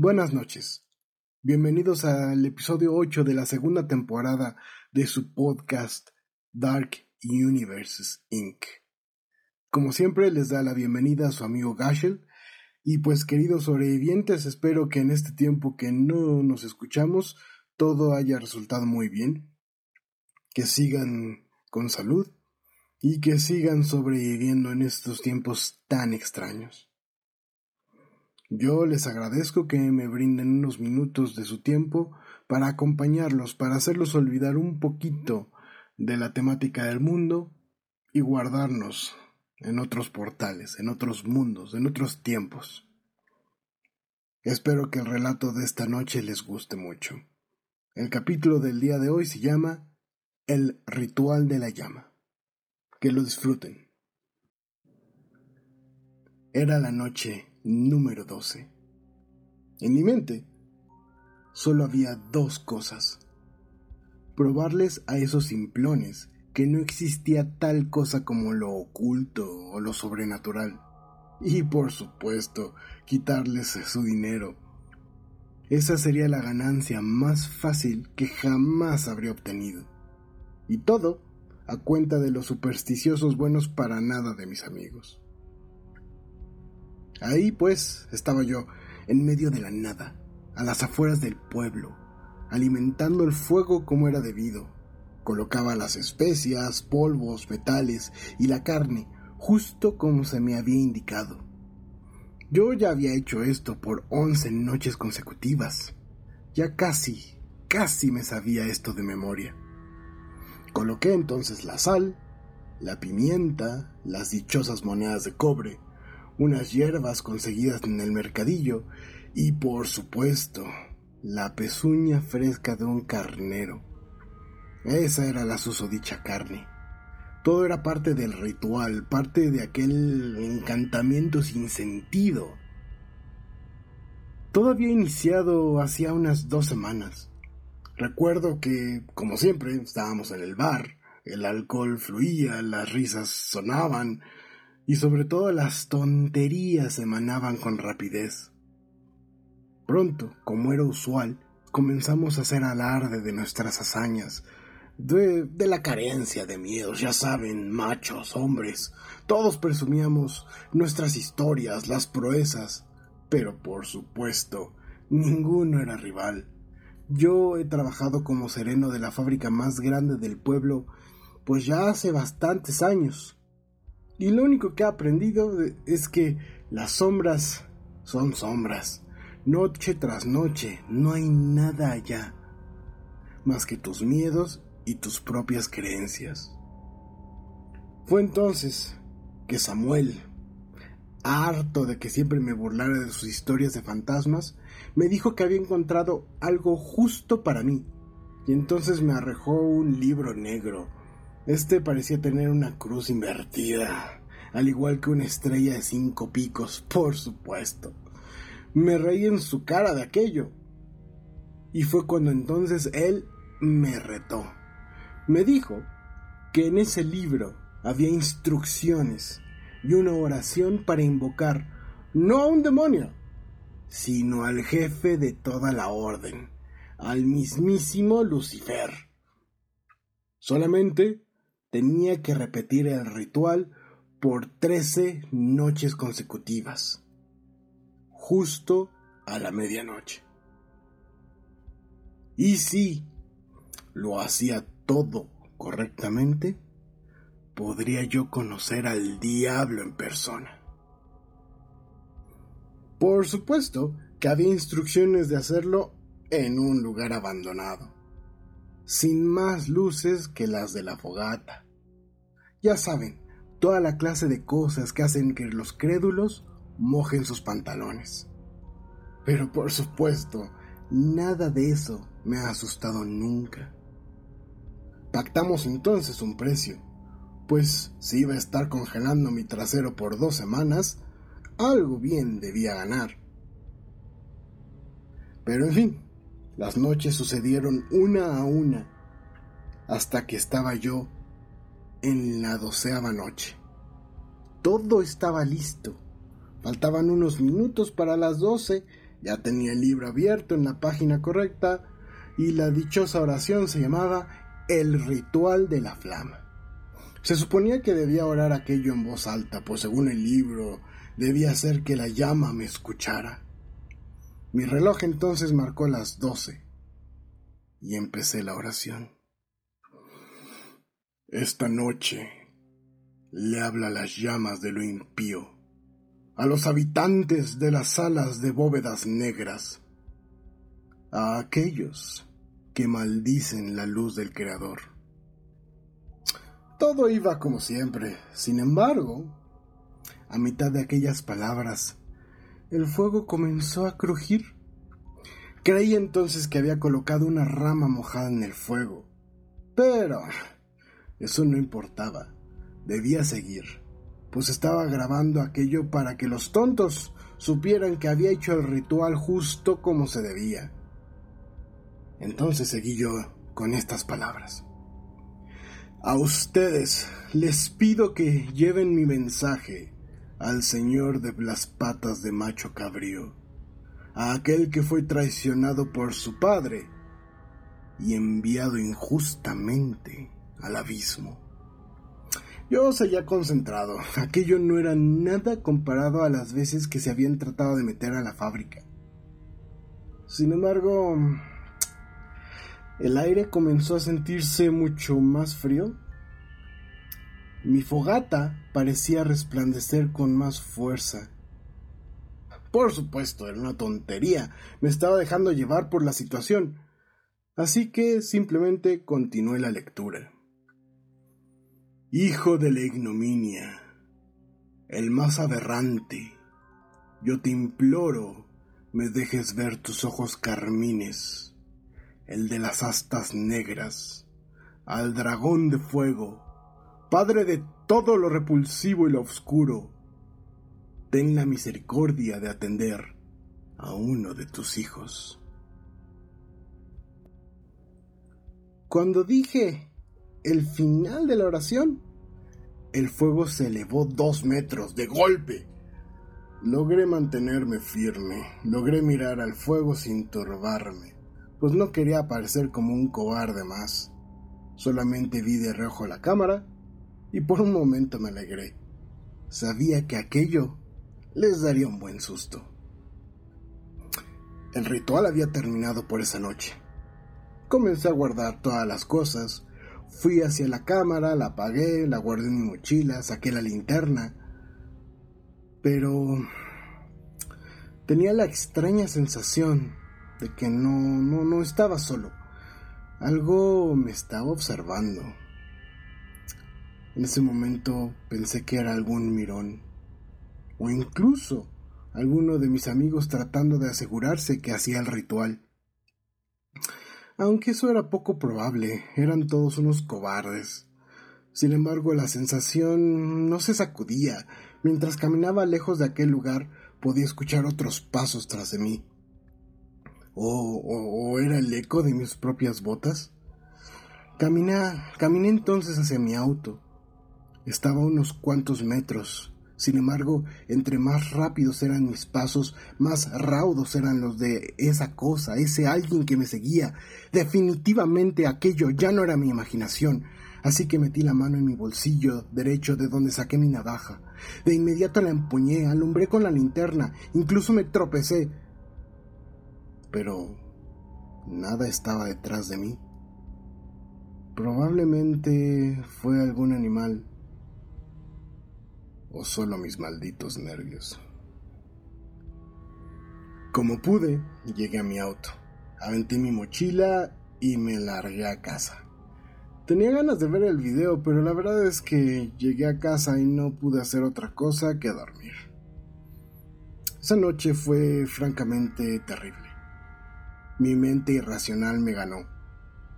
Buenas noches. Bienvenidos al episodio 8 de la segunda temporada de su podcast Dark Universes Inc. Como siempre les da la bienvenida a su amigo Gashel y pues queridos sobrevivientes espero que en este tiempo que no nos escuchamos todo haya resultado muy bien, que sigan con salud y que sigan sobreviviendo en estos tiempos tan extraños. Yo les agradezco que me brinden unos minutos de su tiempo para acompañarlos, para hacerlos olvidar un poquito de la temática del mundo y guardarnos en otros portales, en otros mundos, en otros tiempos. Espero que el relato de esta noche les guste mucho. El capítulo del día de hoy se llama El ritual de la llama. Que lo disfruten. Era la noche número 12. En mi mente solo había dos cosas. Probarles a esos simplones que no existía tal cosa como lo oculto o lo sobrenatural. Y por supuesto, quitarles su dinero. Esa sería la ganancia más fácil que jamás habría obtenido. Y todo a cuenta de los supersticiosos buenos para nada de mis amigos. Ahí pues estaba yo, en medio de la nada, a las afueras del pueblo, alimentando el fuego como era debido. Colocaba las especias, polvos, metales y la carne, justo como se me había indicado. Yo ya había hecho esto por once noches consecutivas. Ya casi, casi me sabía esto de memoria. Coloqué entonces la sal, la pimienta, las dichosas monedas de cobre, unas hierbas conseguidas en el mercadillo y por supuesto la pezuña fresca de un carnero. Esa era la susodicha carne. Todo era parte del ritual, parte de aquel encantamiento sin sentido. Todo había iniciado hacía unas dos semanas. Recuerdo que, como siempre, estábamos en el bar, el alcohol fluía, las risas sonaban, y sobre todo las tonterías emanaban con rapidez. Pronto, como era usual, comenzamos a hacer alarde de nuestras hazañas, de, de, la carencia de miedos, ya saben, machos, hombres. Todos presumíamos nuestras historias, las proezas, pero por supuesto, ninguno era rival. Yo he trabajado como sereno de la fábrica más grande del pueblo, pues ya hace bastantes años, y lo único que he aprendido es que las sombras son sombras. Noche tras noche no hay nada allá más que tus miedos y tus propias creencias. Fue entonces que Samuel, harto de que siempre me burlara de sus historias de fantasmas, me dijo que había encontrado algo justo para mí, y entonces me arrojó un libro negro este parecía tener una cruz invertida, al igual que una estrella de cinco picos, por supuesto. Me reí en su cara de aquello. Y fue cuando entonces él me retó. Me dijo que en ese libro había instrucciones y una oración para invocar no a un demonio, sino al jefe de toda la orden, al mismísimo Lucifer. Solamente tenía que repetir el ritual por trece noches consecutivas, justo a la medianoche. Y si lo hacía todo correctamente, podría yo conocer al diablo en persona. Por supuesto que había instrucciones de hacerlo en un lugar abandonado sin más luces que las de la fogata. Ya saben, toda la clase de cosas que hacen que los crédulos mojen sus pantalones. Pero por supuesto, nada de eso me ha asustado nunca. Pactamos entonces un precio, pues si iba a estar congelando mi trasero por dos semanas, algo bien debía ganar. Pero en fin, las noches sucedieron una a una, hasta que estaba yo en la doceava noche. Todo estaba listo. Faltaban unos minutos para las doce Ya tenía el libro abierto en la página correcta y la dichosa oración se llamaba El ritual de la flama. Se suponía que debía orar aquello en voz alta, pues según el libro debía hacer que la llama me escuchara. Mi reloj entonces marcó las doce y empecé la oración. Esta noche le habla las llamas de lo impío, a los habitantes de las salas de bóvedas negras, a aquellos que maldicen la luz del Creador. Todo iba como siempre, sin embargo, a mitad de aquellas palabras, el fuego comenzó a crujir. Creí entonces que había colocado una rama mojada en el fuego, pero eso no importaba. Debía seguir, pues estaba grabando aquello para que los tontos supieran que había hecho el ritual justo como se debía. Entonces seguí yo con estas palabras. A ustedes les pido que lleven mi mensaje al señor de las patas de macho cabrío, a aquel que fue traicionado por su padre y enviado injustamente al abismo. Yo seguía concentrado. Aquello no era nada comparado a las veces que se habían tratado de meter a la fábrica. Sin embargo, el aire comenzó a sentirse mucho más frío. Mi fogata parecía resplandecer con más fuerza. Por supuesto, era una tontería. Me estaba dejando llevar por la situación. Así que simplemente continué la lectura. Hijo de la ignominia, el más aberrante, yo te imploro me dejes ver tus ojos carmines, el de las astas negras, al dragón de fuego, padre de todo lo repulsivo y lo oscuro, ten la misericordia de atender a uno de tus hijos. Cuando dije el final de la oración, el fuego se elevó dos metros de golpe. Logré mantenerme firme, logré mirar al fuego sin turbarme, pues no quería parecer como un cobarde más. Solamente vi de reojo la cámara y por un momento me alegré. Sabía que aquello les daría un buen susto. El ritual había terminado por esa noche. Comencé a guardar todas las cosas, Fui hacia la cámara, la apagué, la guardé en mi mochila, saqué la linterna. Pero tenía la extraña sensación de que no, no, no estaba solo. Algo me estaba observando. En ese momento pensé que era algún mirón, o incluso alguno de mis amigos tratando de asegurarse que hacía el ritual aunque eso era poco probable, eran todos unos cobardes. Sin embargo, la sensación no se sacudía. Mientras caminaba lejos de aquel lugar, podía escuchar otros pasos tras de mí. ¿O, o, era el eco de mis propias botas? Caminé, caminé entonces hacia mi auto. Estaba a unos cuantos metros. Sin embargo, entre más rápidos eran mis pasos, más raudos eran los de esa cosa, ese alguien que me seguía. Definitivamente aquello ya no era mi imaginación. Así que metí la mano en mi bolsillo derecho de donde saqué mi navaja. De inmediato la empuñé, alumbré con la linterna, incluso me tropecé. Pero nada estaba detrás de mí. Probablemente fue algún animal o solo mis malditos nervios. Como pude, llegué a mi auto, aventé mi mochila y me largué a casa. Tenía ganas de ver el video, pero la verdad es que llegué a casa y no pude hacer otra cosa que dormir. Esa noche fue francamente terrible. Mi mente irracional me ganó.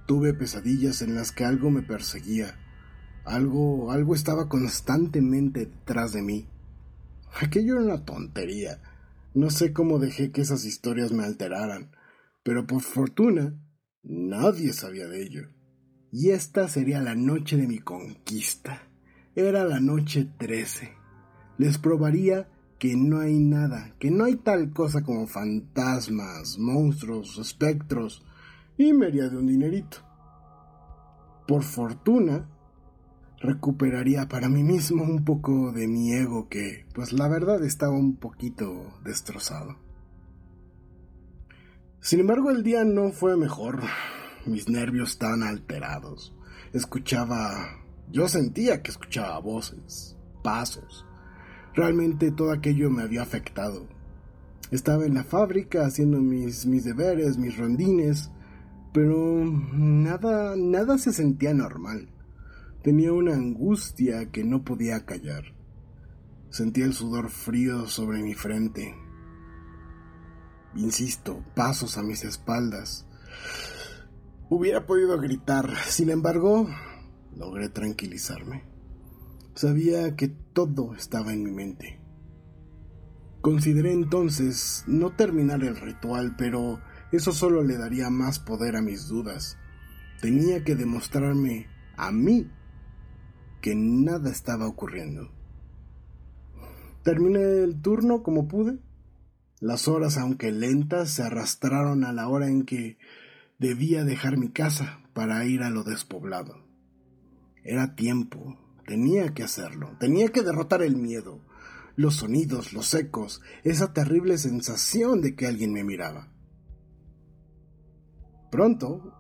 Tuve pesadillas en las que algo me perseguía, algo, algo estaba constantemente detrás de mí. Aquello era una tontería. No sé cómo dejé que esas historias me alteraran, pero por fortuna nadie sabía de ello. Y esta sería la noche de mi conquista. Era la noche trece. Les probaría que no hay nada, que no hay tal cosa como fantasmas, monstruos, espectros y media de un dinerito. Por fortuna, recuperaría para mí mismo un poco de mi ego que, pues la verdad, estaba un poquito destrozado. Sin embargo, el día no fue mejor. Mis nervios estaban alterados. Escuchaba... Yo sentía que escuchaba voces, pasos, Realmente todo aquello me había afectado. Estaba en la fábrica haciendo mis, mis deberes, mis rondines, pero nada, nada se sentía normal. Tenía una angustia que no podía callar. Sentía el sudor frío sobre mi frente. Insisto, pasos a mis espaldas. Hubiera podido gritar, sin embargo, logré tranquilizarme. Sabía que todo estaba en mi mente. Consideré entonces no terminar el ritual, pero eso solo le daría más poder a mis dudas. Tenía que demostrarme a mí que nada estaba ocurriendo. Terminé el turno como pude. Las horas, aunque lentas, se arrastraron a la hora en que debía dejar mi casa para ir a lo despoblado. Era tiempo, Tenía que hacerlo, tenía que derrotar el miedo, los sonidos, los ecos, esa terrible sensación de que alguien me miraba. Pronto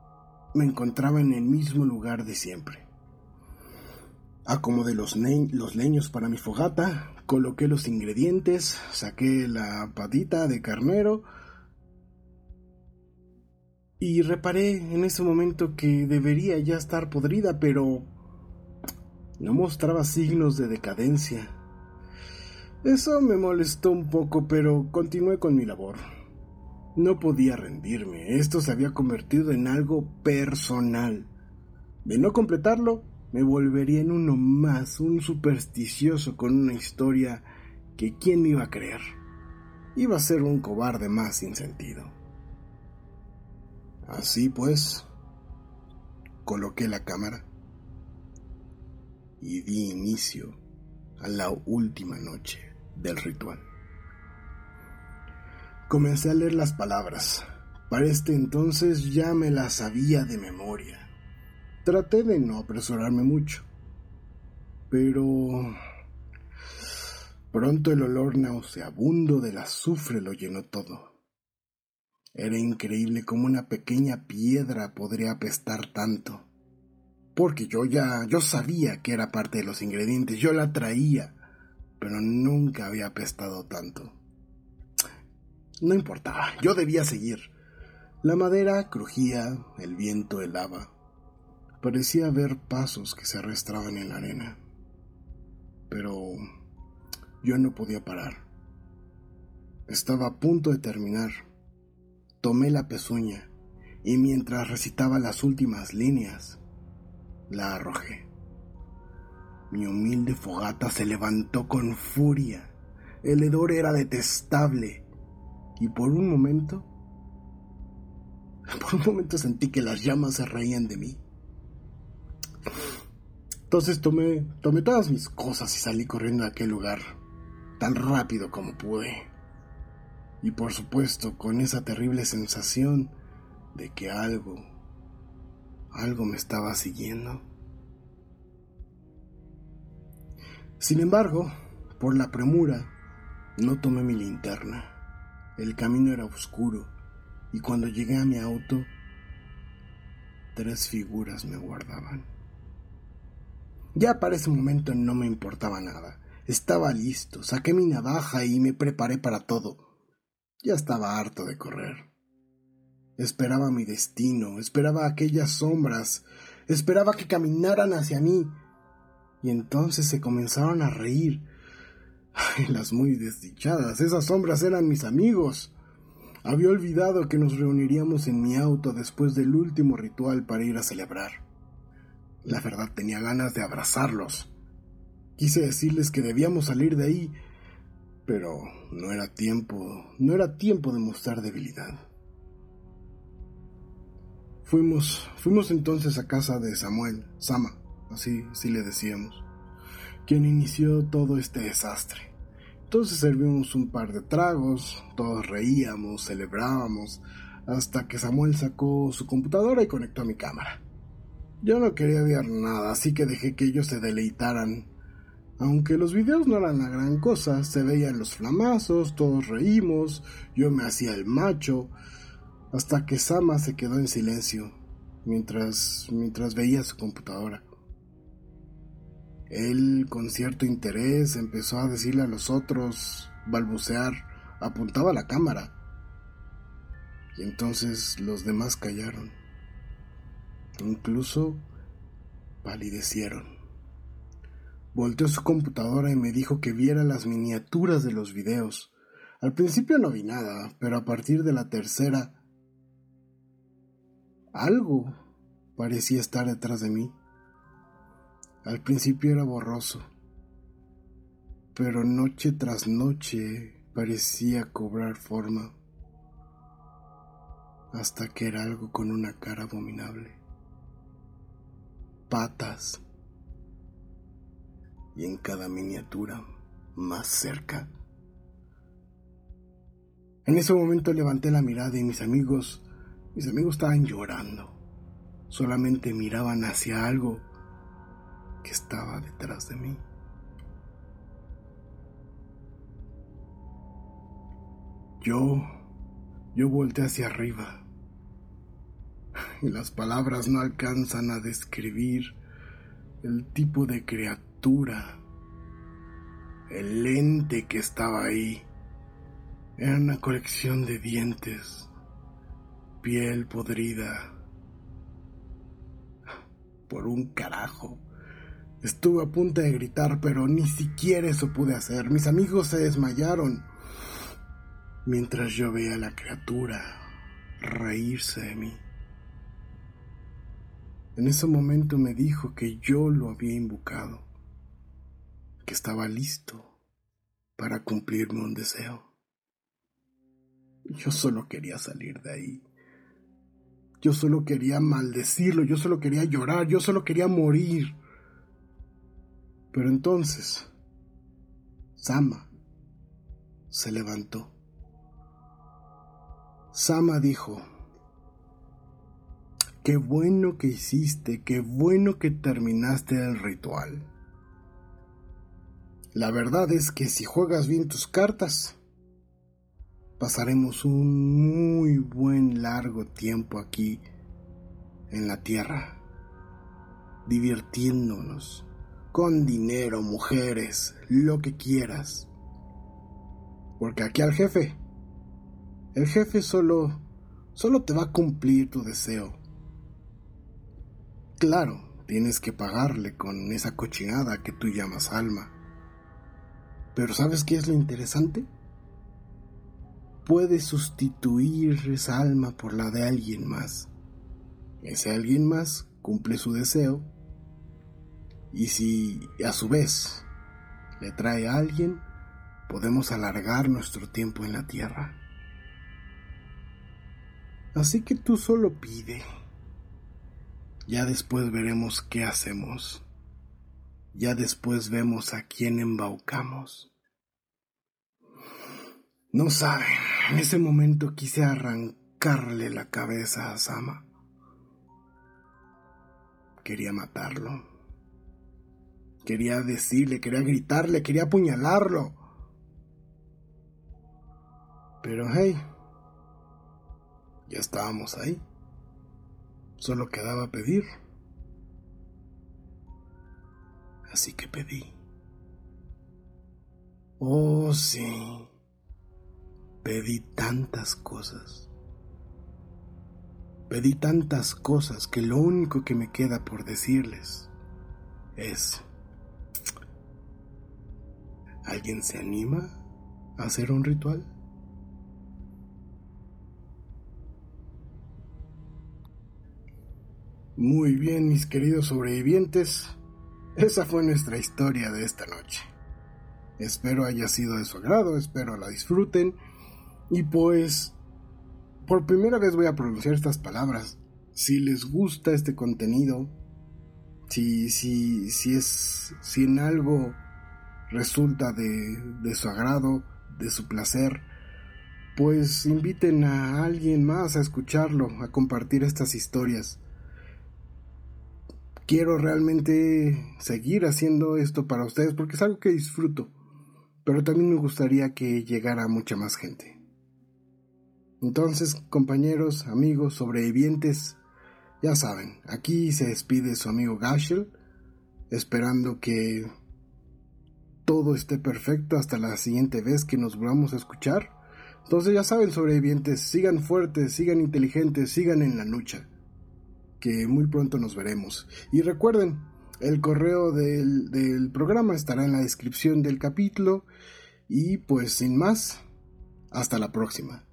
me encontraba en el mismo lugar de siempre. Acomodé los, los leños para mi fogata, coloqué los ingredientes, saqué la patita de carnero y reparé en ese momento que debería ya estar podrida, pero no mostraba signos de decadencia. Eso me molestó un poco, pero continué con mi labor. No podía rendirme, esto se había convertido en algo personal. De no completarlo, me volvería en uno más, un supersticioso con una historia que quién me iba a creer. Iba a ser un cobarde más sin sentido. Así pues, coloqué la cámara y di inicio a la última noche del ritual. Comencé a leer las palabras. Para este entonces ya me las sabía de memoria. Traté de no apresurarme mucho, pero pronto el olor nauseabundo del azufre lo llenó todo. Era increíble cómo una pequeña piedra podría apestar tanto porque yo ya, yo sabía que era parte de los ingredientes, yo la traía, pero nunca había apestado tanto. No importaba, yo debía seguir. La madera crujía, el viento helaba. Parecía ver pasos que se arrastraban en la arena. Pero yo no podía parar. Estaba a punto de terminar. Tomé la pezuña y mientras recitaba las últimas líneas, la arrojé. Mi humilde fogata se levantó con furia. El hedor era detestable. Y por un momento, por un momento sentí que las llamas se reían de mí. Entonces tomé, tomé todas mis cosas y salí corriendo a aquel lugar, tan rápido como pude. Y por supuesto con esa terrible sensación de que algo, algo me estaba siguiendo. Sin embargo, por la premura, no tomé mi linterna. El camino era oscuro y cuando llegué a mi auto, tres figuras me guardaban. Ya para ese momento no me importaba nada. Estaba listo, saqué mi navaja y me preparé para todo. Ya estaba harto de correr. Esperaba mi destino, esperaba aquellas sombras, esperaba que caminaran hacia mí. Y entonces se comenzaron a reír. las muy desdichadas, esas sombras eran mis amigos. Había olvidado que nos reuniríamos en mi auto después del último ritual para ir a celebrar. La verdad tenía ganas de abrazarlos. Quise decirles que debíamos salir de ahí, pero no era tiempo, no era tiempo de mostrar debilidad. Fuimos, fuimos entonces a casa de Samuel, Sama, así, así le decíamos, quien inició todo este desastre. Entonces servimos un par de tragos, todos reíamos, celebrábamos, hasta que Samuel sacó su computadora y conectó a mi cámara. Yo no quería ver nada, así que dejé que ellos se deleitaran. Aunque los videos no eran la gran cosa, se veían los flamazos, todos reímos, yo me hacía el macho, hasta que Sama se quedó en silencio mientras, mientras veía su computadora. Él, con cierto interés, empezó a decirle a los otros, balbucear, apuntaba a la cámara. Y entonces los demás callaron. Incluso palidecieron. Volteó su computadora y me dijo que viera las miniaturas de los videos. Al principio no vi nada, pero a partir de la tercera, algo parecía estar detrás de mí. Al principio era borroso, pero noche tras noche parecía cobrar forma, hasta que era algo con una cara abominable patas y en cada miniatura más cerca. En ese momento levanté la mirada y mis amigos, mis amigos estaban llorando. Solamente miraban hacia algo que estaba detrás de mí. Yo, yo volteé hacia arriba y las palabras no alcanzan a describir el tipo de criatura, el ente que estaba ahí. Era una colección de dientes, piel podrida. Por un carajo. Estuve a punto de gritar, pero ni siquiera eso pude hacer. Mis amigos se desmayaron mientras yo veía a la criatura reírse de mí. En ese momento me dijo que yo lo había invocado, que estaba listo para cumplirme un deseo. Yo solo quería salir de ahí. Yo solo quería maldecirlo, yo solo quería llorar, yo solo quería morir. Pero entonces, Sama se levantó. Sama dijo, Qué bueno que hiciste, qué bueno que terminaste el ritual. La verdad es que si juegas bien tus cartas, pasaremos un muy buen largo tiempo aquí en la tierra, divirtiéndonos, con dinero, mujeres, lo que quieras. Porque aquí al jefe, el jefe solo, solo te va a cumplir tu deseo Claro, tienes que pagarle con esa cochinada que tú llamas alma. Pero ¿sabes qué es lo interesante? Puedes sustituir esa alma por la de alguien más. Ese alguien más cumple su deseo y si a su vez le trae a alguien, podemos alargar nuestro tiempo en la tierra. Así que tú solo pide ya después veremos qué hacemos. Ya después vemos a quién embaucamos. No saben, en ese momento quise arrancarle la cabeza a Sama. Quería matarlo. Quería decirle, quería gritarle, quería apuñalarlo. Pero hey, ya estábamos ahí. Solo quedaba pedir. Así que pedí. Oh, sí. Pedí tantas cosas. Pedí tantas cosas que lo único que me queda por decirles es, ¿alguien se anima a hacer un ritual? Muy bien, mis queridos sobrevivientes, esa fue nuestra historia de esta noche. Espero haya sido de su agrado, espero la disfruten. Y pues, por primera vez voy a pronunciar estas palabras. Si les gusta este contenido, si, si, si es, si en algo resulta de, de su agrado, de su placer, pues inviten a alguien más a escucharlo, a compartir estas historias. Quiero realmente seguir haciendo esto para ustedes porque es algo que disfruto, pero también me gustaría que llegara mucha más gente. Entonces, compañeros, amigos, sobrevivientes, ya saben, aquí se despide su amigo Gashel, esperando que todo esté perfecto hasta la siguiente vez que nos volvamos a escuchar. Entonces ya saben, sobrevivientes, sigan fuertes, sigan inteligentes, sigan en la lucha, que muy pronto nos veremos. Y recuerden, el correo del, del programa estará en la descripción del capítulo. Y pues sin más, hasta la próxima.